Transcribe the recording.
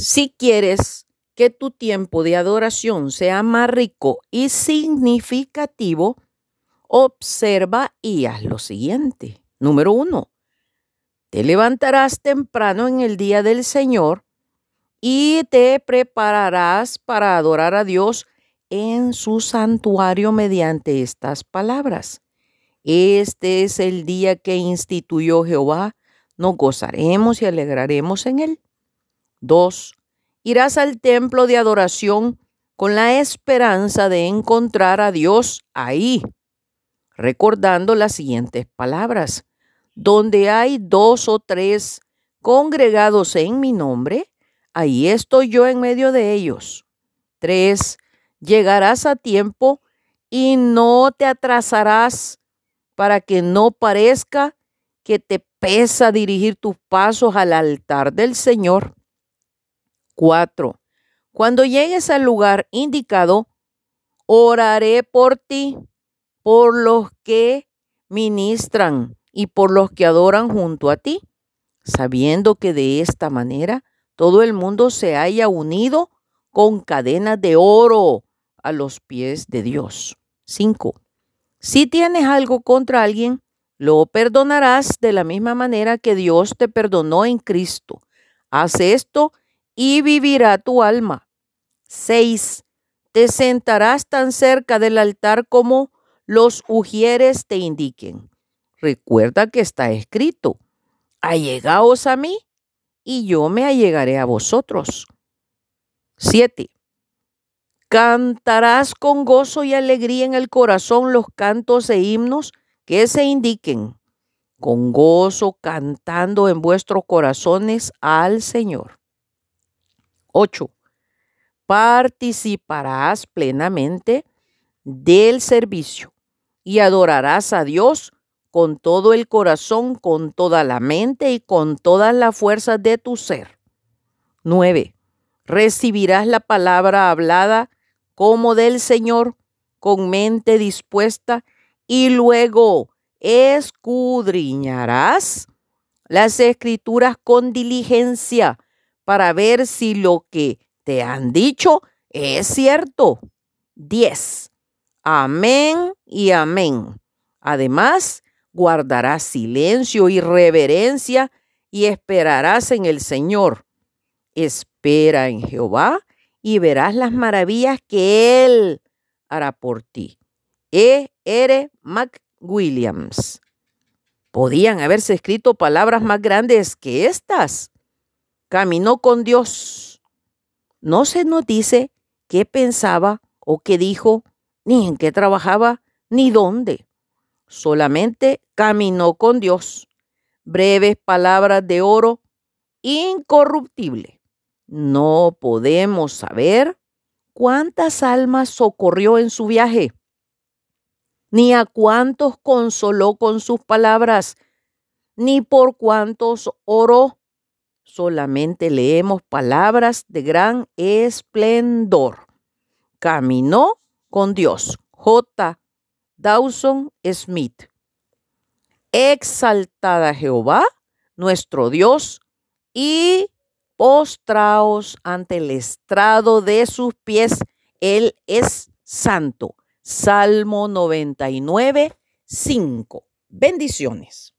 Si quieres que tu tiempo de adoración sea más rico y significativo, observa y haz lo siguiente. Número uno, te levantarás temprano en el día del Señor y te prepararás para adorar a Dios en su santuario mediante estas palabras. Este es el día que instituyó Jehová, nos gozaremos y alegraremos en él. 2. Irás al templo de adoración con la esperanza de encontrar a Dios ahí, recordando las siguientes palabras. Donde hay dos o tres congregados en mi nombre, ahí estoy yo en medio de ellos. 3 llegarás a tiempo y no te atrasarás para que no parezca que te pesa dirigir tus pasos al altar del Señor. 4. Cuando llegues al lugar indicado, oraré por ti, por los que ministran y por los que adoran junto a ti, sabiendo que de esta manera todo el mundo se haya unido con cadenas de oro a los pies de Dios. 5. Si tienes algo contra alguien, lo perdonarás de la misma manera que Dios te perdonó en Cristo. Haz esto y vivirá tu alma. 6. Te sentarás tan cerca del altar como los ujieres te indiquen. Recuerda que está escrito, allegaos a mí y yo me allegaré a vosotros. 7. Cantarás con gozo y alegría en el corazón los cantos e himnos que se indiquen, con gozo cantando en vuestros corazones al Señor. 8. Participarás plenamente del servicio y adorarás a Dios con todo el corazón, con toda la mente y con todas las fuerzas de tu ser. 9. Recibirás la palabra hablada como del Señor, con mente dispuesta, y luego escudriñarás las escrituras con diligencia para ver si lo que te han dicho es cierto. 10. Amén y amén. Además, guardarás silencio y reverencia y esperarás en el Señor. Espera en Jehová y verás las maravillas que Él hará por ti. E. R. McWilliams. Podían haberse escrito palabras más grandes que estas. Caminó con Dios. No se nos dice qué pensaba o qué dijo, ni en qué trabajaba, ni dónde. Solamente caminó con Dios. Breves palabras de oro incorruptible. No podemos saber cuántas almas socorrió en su viaje, ni a cuántos consoló con sus palabras, ni por cuántos oró. Solamente leemos palabras de gran esplendor. Caminó con Dios. J. Dawson Smith. Exaltada Jehová, nuestro Dios, y postraos ante el estrado de sus pies. Él es santo. Salmo 99, 5. Bendiciones.